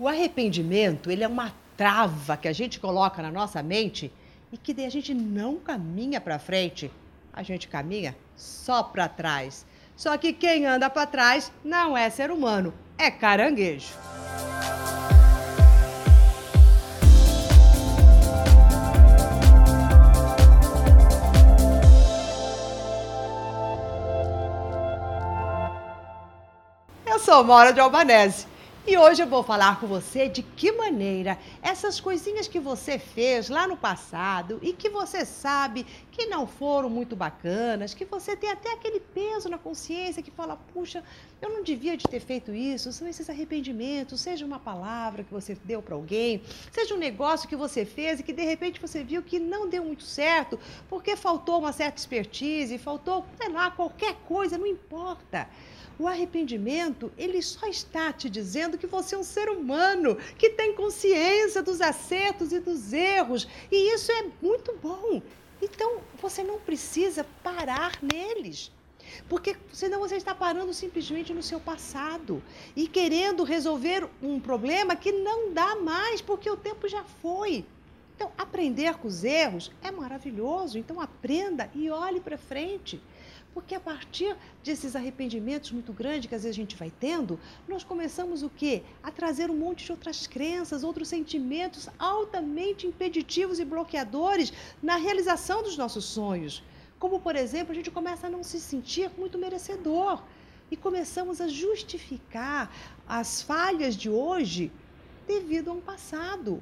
O arrependimento, ele é uma trava que a gente coloca na nossa mente e que daí a gente não caminha para frente, a gente caminha só para trás. Só que quem anda para trás não é ser humano, é caranguejo. Eu sou Mora de Albanese e hoje eu vou falar com você de que maneira essas coisinhas que você fez lá no passado e que você sabe que não foram muito bacanas, que você tem até aquele peso na consciência que fala, puxa, eu não devia de ter feito isso, são esses arrependimentos, seja uma palavra que você deu para alguém, seja um negócio que você fez e que de repente você viu que não deu muito certo, porque faltou uma certa expertise, faltou, sei lá, qualquer coisa, não importa. O arrependimento, ele só está te dizendo que você é um ser humano, que tem consciência dos acertos e dos erros, e isso é muito bom. Então, você não precisa parar neles. Porque senão você está parando simplesmente no seu passado e querendo resolver um problema que não dá mais, porque o tempo já foi. Então, aprender com os erros é maravilhoso. Então, aprenda e olhe para frente. Porque a partir desses arrependimentos muito grandes que às vezes a gente vai tendo, nós começamos o quê? A trazer um monte de outras crenças, outros sentimentos altamente impeditivos e bloqueadores na realização dos nossos sonhos. Como, por exemplo, a gente começa a não se sentir muito merecedor e começamos a justificar as falhas de hoje devido a um passado.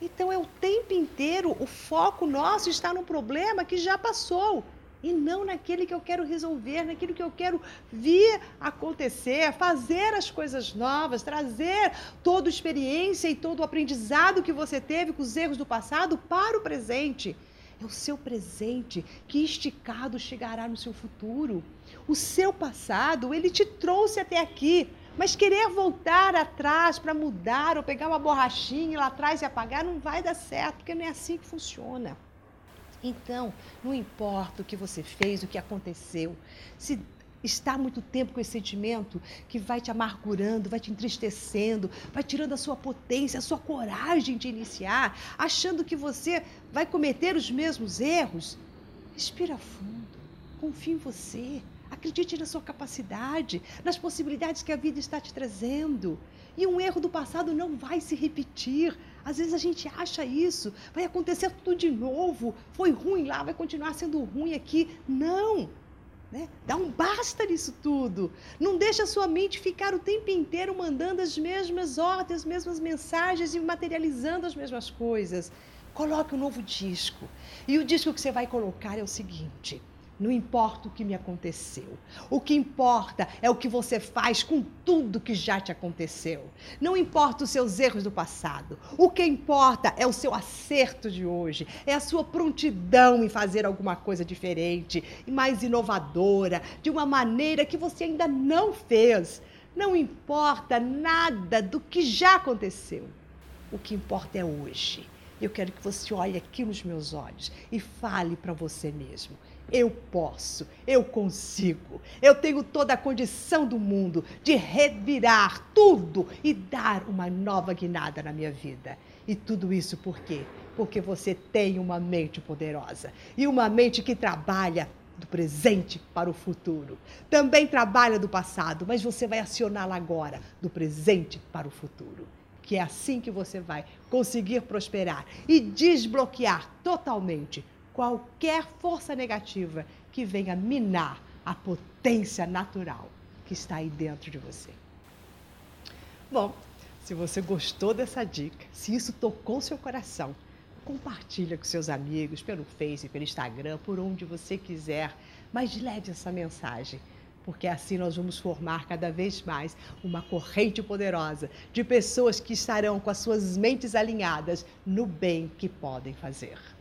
Então é o tempo inteiro o foco nosso está no problema que já passou e não naquele que eu quero resolver, naquilo que eu quero vir acontecer, fazer as coisas novas, trazer toda a experiência e todo o aprendizado que você teve com os erros do passado para o presente. É o seu presente que esticado chegará no seu futuro. O seu passado, ele te trouxe até aqui. Mas querer voltar atrás para mudar ou pegar uma borrachinha lá atrás e apagar não vai dar certo, porque não é assim que funciona. Então, não importa o que você fez, o que aconteceu, se está muito tempo com esse sentimento que vai te amargurando, vai te entristecendo, vai tirando a sua potência, a sua coragem de iniciar, achando que você vai cometer os mesmos erros, respira fundo, confie em você. Acredite na sua capacidade, nas possibilidades que a vida está te trazendo. E um erro do passado não vai se repetir. Às vezes a gente acha isso, vai acontecer tudo de novo. Foi ruim lá, vai continuar sendo ruim aqui. Não! Né? Dá um basta nisso tudo. Não deixa a sua mente ficar o tempo inteiro mandando as mesmas ordens, as mesmas mensagens e materializando as mesmas coisas. Coloque um novo disco. E o disco que você vai colocar é o seguinte: não importa o que me aconteceu. O que importa é o que você faz com tudo que já te aconteceu. Não importa os seus erros do passado. O que importa é o seu acerto de hoje. É a sua prontidão em fazer alguma coisa diferente e mais inovadora, de uma maneira que você ainda não fez. Não importa nada do que já aconteceu. O que importa é hoje. Eu quero que você olhe aqui nos meus olhos e fale para você mesmo. Eu posso, eu consigo, eu tenho toda a condição do mundo de revirar tudo e dar uma nova guinada na minha vida. E tudo isso por quê? Porque você tem uma mente poderosa e uma mente que trabalha do presente para o futuro. Também trabalha do passado, mas você vai acioná-la agora, do presente para o futuro. Que é assim que você vai conseguir prosperar e desbloquear totalmente qualquer força negativa que venha minar a potência natural que está aí dentro de você. Bom, se você gostou dessa dica, se isso tocou seu coração, compartilha com seus amigos pelo Face, pelo Instagram, por onde você quiser, mas leve essa mensagem, porque assim nós vamos formar cada vez mais uma corrente poderosa de pessoas que estarão com as suas mentes alinhadas no bem que podem fazer.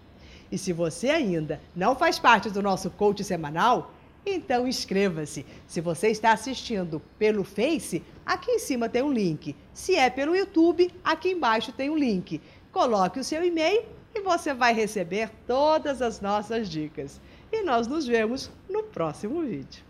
E se você ainda não faz parte do nosso coach semanal, então inscreva-se. Se você está assistindo pelo Face, aqui em cima tem um link. Se é pelo YouTube, aqui embaixo tem um link. Coloque o seu e-mail e você vai receber todas as nossas dicas. E nós nos vemos no próximo vídeo.